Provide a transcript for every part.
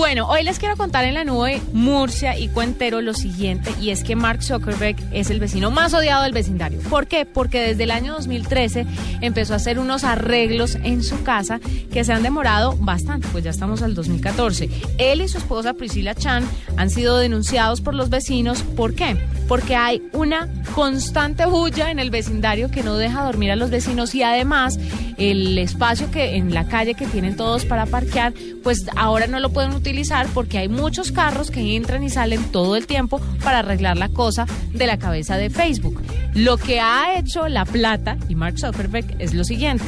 Bueno, hoy les quiero contar en la nube Murcia y Cuentero lo siguiente, y es que Mark Zuckerberg es el vecino más odiado del vecindario. ¿Por qué? Porque desde el año 2013 empezó a hacer unos arreglos en su casa que se han demorado bastante, pues ya estamos al 2014. Él y su esposa Priscilla Chan han sido denunciados por los vecinos. ¿Por qué? Porque hay una constante bulla en el vecindario que no deja dormir a los vecinos y además el espacio que en la calle que tienen todos para parquear, pues ahora no lo pueden utilizar porque hay muchos carros que entran y salen todo el tiempo para arreglar la cosa de la cabeza de Facebook. Lo que ha hecho La Plata y Mark Zuckerberg es lo siguiente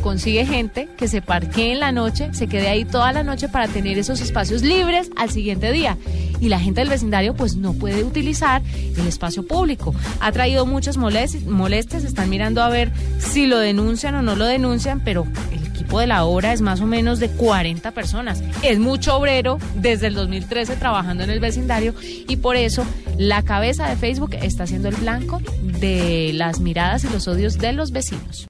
consigue gente que se parquee en la noche, se quede ahí toda la noche para tener esos espacios libres al siguiente día. Y la gente del vecindario pues no puede utilizar el espacio público. Ha traído muchas molestias, están mirando a ver si lo denuncian o no lo denuncian, pero el equipo de la obra es más o menos de 40 personas. Es mucho obrero desde el 2013 trabajando en el vecindario y por eso la cabeza de Facebook está siendo el blanco de las miradas y los odios de los vecinos.